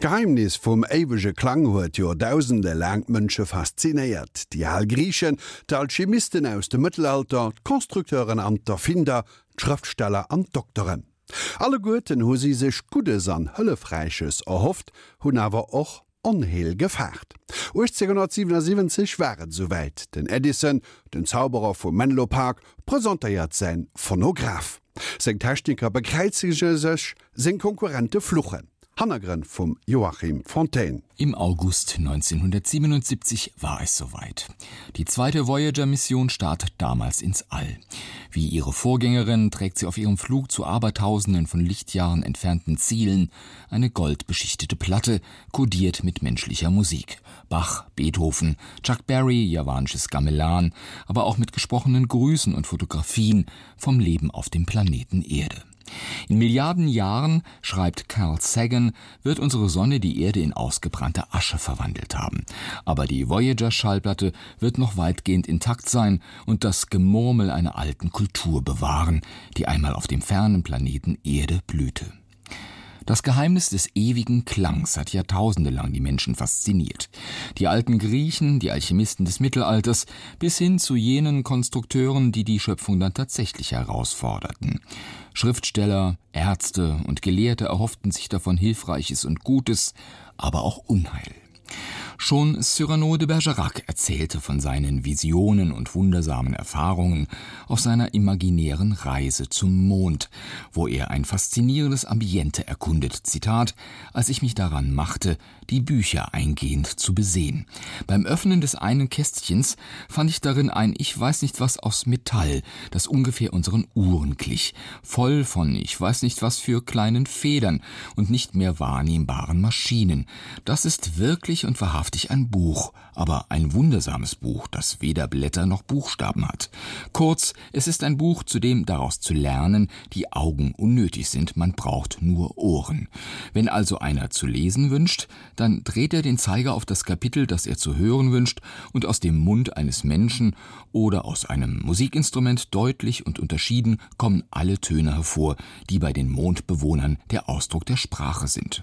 Geheimnis vum ewege Klang huet jo tausende Langmënsche fasziniert. Die Al Griechen, d Alchemisten aus dem Mittelalter, Konstrukteuren an der Finder, Schriftsteller an Doktoren. Alle Goeten hu sie sech Gudes an Hëllefreiches erhofft, hunn awer och onheel gefaart. 1877 wäret soweit den Edison, den Zauberer vum Menlo Park, präsentiert se Phonograph. Seng Techniker bekreizige sech sinn konkurrente Fluchen. Hannagren vom Joachim Fontaine. Im August 1977 war es soweit. Die zweite Voyager-Mission startet damals ins All. Wie ihre Vorgängerin trägt sie auf ihrem Flug zu Abertausenden von Lichtjahren entfernten Zielen eine goldbeschichtete Platte, kodiert mit menschlicher Musik. Bach, Beethoven, Chuck Berry, javanisches Gamelan, aber auch mit gesprochenen Grüßen und Fotografien vom Leben auf dem Planeten Erde. In Milliarden Jahren, schreibt Carl Sagan, wird unsere Sonne die Erde in ausgebrannte Asche verwandelt haben. Aber die Voyager-Schallplatte wird noch weitgehend intakt sein und das Gemurmel einer alten Kultur bewahren, die einmal auf dem fernen Planeten Erde blühte. Das Geheimnis des ewigen Klangs hat Jahrtausende lang die Menschen fasziniert. Die alten Griechen, die Alchemisten des Mittelalters, bis hin zu jenen Konstrukteuren, die die Schöpfung dann tatsächlich herausforderten. Schriftsteller, Ärzte und Gelehrte erhofften sich davon Hilfreiches und Gutes, aber auch Unheil. Schon Cyrano de Bergerac erzählte von seinen Visionen und wundersamen Erfahrungen auf seiner imaginären Reise zum Mond, wo er ein faszinierendes Ambiente erkundet. Zitat: Als ich mich daran machte, die Bücher eingehend zu besehen. Beim Öffnen des einen Kästchens fand ich darin ein ich weiß nicht was aus Metall, das ungefähr unseren Uhren glich, voll von ich weiß nicht was für kleinen Federn und nicht mehr wahrnehmbaren Maschinen. Das ist wirklich und wahrhaftig wahrhaftig ein Buch, aber ein wundersames Buch, das weder Blätter noch Buchstaben hat. Kurz, es ist ein Buch, zu dem daraus zu lernen, die Augen unnötig sind, man braucht nur Ohren. Wenn also einer zu lesen wünscht, dann dreht er den Zeiger auf das Kapitel, das er zu hören wünscht, und aus dem Mund eines Menschen oder aus einem Musikinstrument deutlich und unterschieden kommen alle Töne hervor, die bei den Mondbewohnern der Ausdruck der Sprache sind.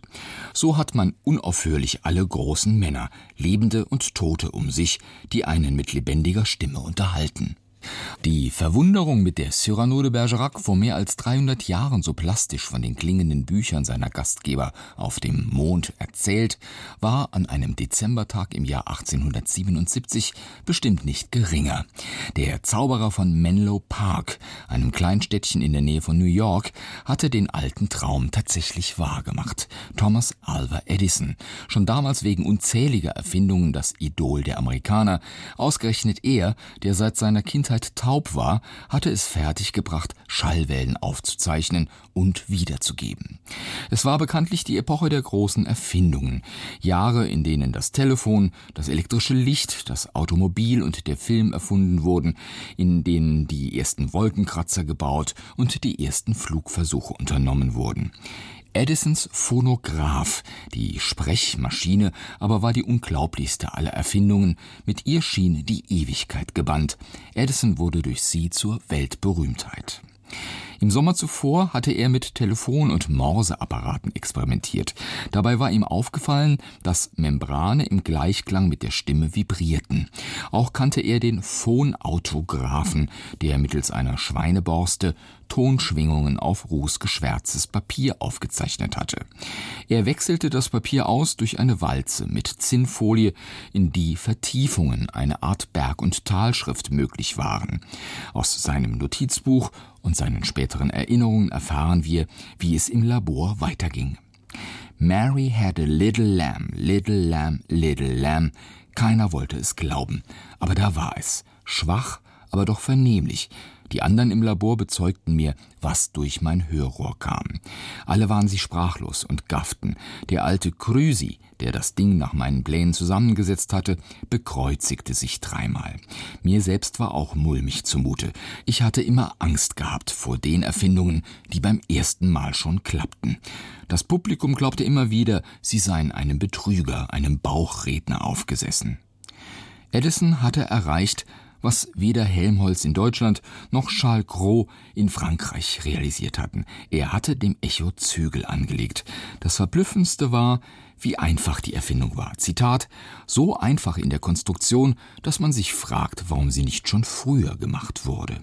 So hat man unaufhörlich alle großen Männer, Lebende und Tote um sich, die einen mit lebendiger Stimme unterhalten. Die Verwunderung, mit der Cyrano de Bergerac vor mehr als 300 Jahren so plastisch von den klingenden Büchern seiner Gastgeber auf dem Mond erzählt, war an einem Dezembertag im Jahr 1877 bestimmt nicht geringer. Der Zauberer von Menlo Park, einem Kleinstädtchen in der Nähe von New York, hatte den alten Traum tatsächlich wahrgemacht. Thomas Alva Edison, schon damals wegen unzähliger Erfindungen das Idol der Amerikaner, ausgerechnet er, der seit seiner Kindheit Zeit taub war, hatte es fertiggebracht, Schallwellen aufzuzeichnen und wiederzugeben. Es war bekanntlich die Epoche der großen Erfindungen, Jahre, in denen das Telefon, das elektrische Licht, das Automobil und der Film erfunden wurden, in denen die ersten Wolkenkratzer gebaut und die ersten Flugversuche unternommen wurden. Edisons Phonograph, die Sprechmaschine, aber war die unglaublichste aller Erfindungen. Mit ihr schien die Ewigkeit gebannt. Edison wurde durch sie zur Weltberühmtheit. Im Sommer zuvor hatte er mit Telefon- und Morseapparaten experimentiert. Dabei war ihm aufgefallen, dass Membrane im Gleichklang mit der Stimme vibrierten. Auch kannte er den Phonautographen, der mittels einer Schweineborste Tonschwingungen auf rußgeschwärztes Papier aufgezeichnet hatte. Er wechselte das Papier aus durch eine Walze mit Zinnfolie, in die Vertiefungen eine Art Berg- und Talschrift möglich waren. Aus seinem Notizbuch und seinen späteren Erinnerungen erfahren wir, wie es im Labor weiterging. Mary had a little lamb, little lamb, little lamb. Keiner wollte es glauben, aber da war es, schwach, aber doch vernehmlich, die anderen im Labor bezeugten mir, was durch mein Hörrohr kam. Alle waren sie sprachlos und gafften. Der alte Krüsi, der das Ding nach meinen Plänen zusammengesetzt hatte, bekreuzigte sich dreimal. Mir selbst war auch mulmig zumute. Ich hatte immer Angst gehabt vor den Erfindungen, die beim ersten Mal schon klappten. Das Publikum glaubte immer wieder, sie seien einem Betrüger, einem Bauchredner aufgesessen. Edison hatte erreicht, was weder Helmholtz in Deutschland noch Charles Gros in Frankreich realisiert hatten. Er hatte dem Echo Zügel angelegt. Das verblüffendste war, wie einfach die Erfindung war. Zitat: So einfach in der Konstruktion, dass man sich fragt, warum sie nicht schon früher gemacht wurde.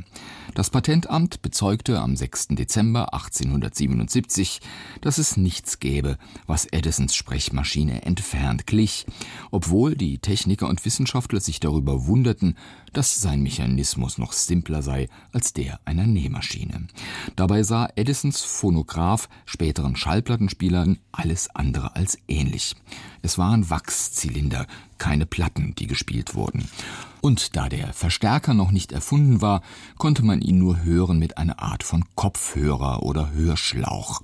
Das Patentamt bezeugte am 6. Dezember 1877, dass es nichts gäbe, was Edisons Sprechmaschine entfernt glich, obwohl die Techniker und Wissenschaftler sich darüber wunderten, dass sein Mechanismus noch simpler sei als der einer Nähmaschine. Dabei sah Edisons Phonograph späteren Schallplattenspielern alles andere als ähnlich. Es waren Wachszylinder, keine Platten, die gespielt wurden. Und da der Verstärker noch nicht erfunden war, konnte man ihn nur hören mit einer Art von Kopfhörer oder Hörschlauch.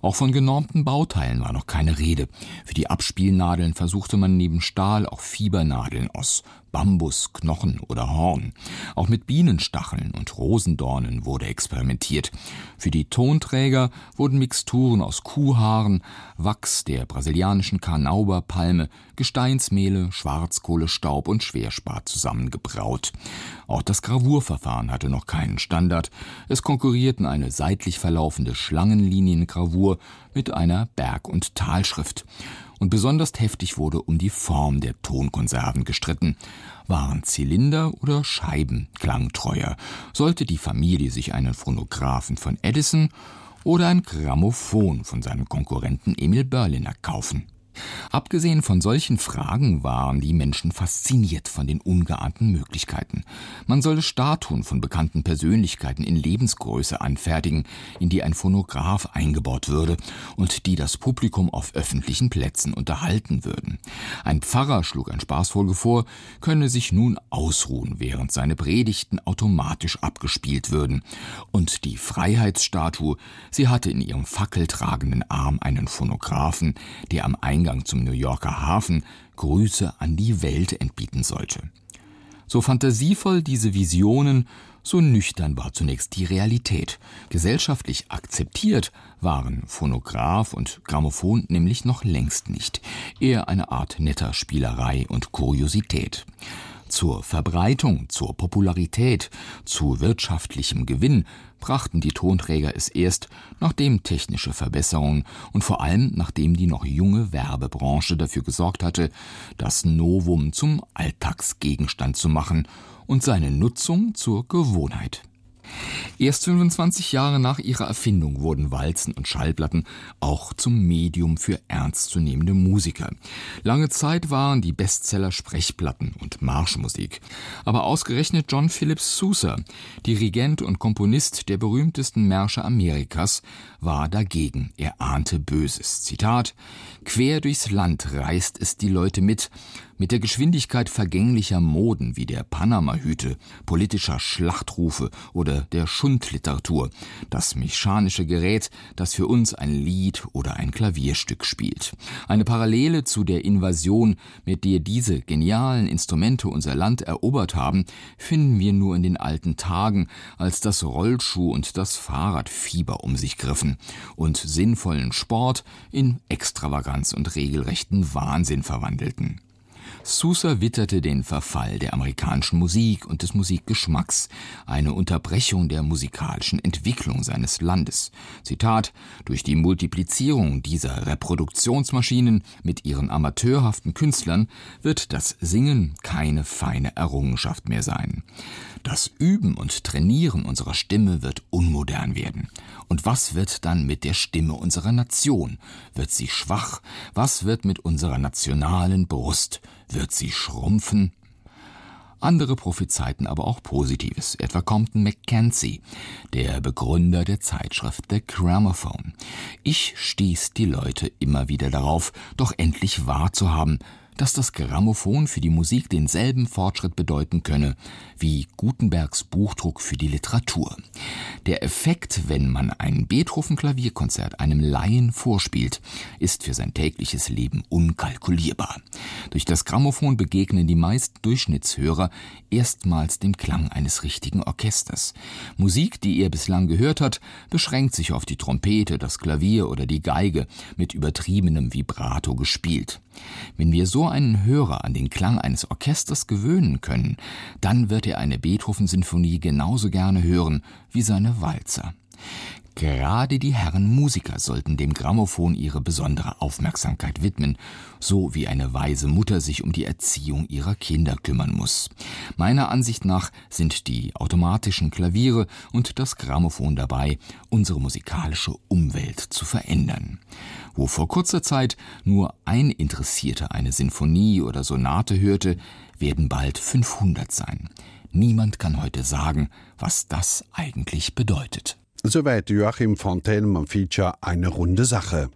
Auch von genormten Bauteilen war noch keine Rede. Für die Abspielnadeln versuchte man neben Stahl auch Fiebernadeln aus Bambus, Knochen oder Horn. Auch mit Bienenstacheln und Rosendornen wurde experimentiert. Für die Tonträger wurden Mixturen aus Kuhhaaren, Wachs der brasilianischen Karnauberpalme, Gesteinsmehle, Schwarzkohlestaub und Schwerspat zusammengebraut. Auch das Gravurverfahren hatte noch keinen Standard. Es konkurrierten eine seitlich verlaufende Schlangenliniengravur mit einer Berg- und Talschrift und besonders heftig wurde um die Form der Tonkonserven gestritten. Waren Zylinder oder Scheiben klangtreuer? Sollte die Familie sich einen Phonographen von Edison oder ein Grammophon von seinem Konkurrenten Emil Berliner kaufen? Abgesehen von solchen Fragen waren die Menschen fasziniert von den ungeahnten Möglichkeiten. Man solle Statuen von bekannten Persönlichkeiten in Lebensgröße anfertigen, in die ein Phonograph eingebaut würde und die das Publikum auf öffentlichen Plätzen unterhalten würden. Ein Pfarrer schlug ein Spaßfolge vor, könne sich nun ausruhen, während seine Predigten automatisch abgespielt würden. Und die Freiheitsstatue, sie hatte in ihrem fackeltragenden Arm einen Phonographen, der am Eingang Eingang zum New Yorker Hafen Grüße an die Welt entbieten sollte. So fantasievoll diese Visionen, so nüchtern war zunächst die Realität. Gesellschaftlich akzeptiert waren Phonograph und Grammophon nämlich noch längst nicht, eher eine Art netter Spielerei und Kuriosität. Zur Verbreitung, zur Popularität, zu wirtschaftlichem Gewinn brachten die Tonträger es erst, nachdem technische Verbesserungen und vor allem nachdem die noch junge Werbebranche dafür gesorgt hatte, das Novum zum Alltagsgegenstand zu machen und seine Nutzung zur Gewohnheit. Erst 25 Jahre nach ihrer Erfindung wurden Walzen und Schallplatten auch zum Medium für ernstzunehmende Musiker. Lange Zeit waren die Bestseller Sprechplatten und Marschmusik. Aber ausgerechnet John Phillips Sousa, Dirigent und Komponist der berühmtesten Märsche Amerikas, war dagegen. Er ahnte Böses. Zitat: Quer durchs Land reißt es die Leute mit, mit der Geschwindigkeit vergänglicher Moden wie der Panamahüte, politischer Schlachtrufe oder der Schundliteratur, das mechanische Gerät, das für uns ein Lied oder ein Klavierstück spielt. Eine Parallele zu der Invasion, mit der diese genialen Instrumente unser Land erobert haben, finden wir nur in den alten Tagen, als das Rollschuh und das Fahrradfieber um sich griffen und sinnvollen Sport in Extravaganz und regelrechten Wahnsinn verwandelten. Sousa witterte den Verfall der amerikanischen Musik und des Musikgeschmacks, eine Unterbrechung der musikalischen Entwicklung seines Landes. Zitat Durch die Multiplizierung dieser Reproduktionsmaschinen mit ihren amateurhaften Künstlern wird das Singen keine feine Errungenschaft mehr sein. Das Üben und Trainieren unserer Stimme wird unmodern werden. Und was wird dann mit der Stimme unserer Nation? Wird sie schwach? Was wird mit unserer nationalen Brust? Wird sie schrumpfen? Andere prophezeiten aber auch Positives, etwa Compton McKenzie, der Begründer der Zeitschrift The Gramophone. Ich stieß die Leute immer wieder darauf, doch endlich wahrzuhaben, dass das Grammophon für die Musik denselben Fortschritt bedeuten könne wie Gutenbergs Buchdruck für die Literatur. Der Effekt, wenn man ein Beethoven-Klavierkonzert einem Laien vorspielt, ist für sein tägliches Leben unkalkulierbar. Durch das Grammophon begegnen die meisten Durchschnittshörer erstmals dem Klang eines richtigen Orchesters. Musik, die er bislang gehört hat, beschränkt sich auf die Trompete, das Klavier oder die Geige mit übertriebenem Vibrato gespielt. Wenn wir so einen Hörer an den Klang eines Orchesters gewöhnen können, dann wird er eine Beethoven-Sinfonie genauso gerne hören wie seine Walzer. Gerade die Herren Musiker sollten dem Grammophon ihre besondere Aufmerksamkeit widmen, so wie eine weise Mutter sich um die Erziehung ihrer Kinder kümmern muss. Meiner Ansicht nach sind die automatischen Klaviere und das Grammophon dabei, unsere musikalische Umwelt zu verändern. Wo vor kurzer Zeit nur ein Interessierter eine Sinfonie oder Sonate hörte, werden bald 500 sein. Niemand kann heute sagen, was das eigentlich bedeutet. Soweit Joachim Fontaine Feature eine runde Sache.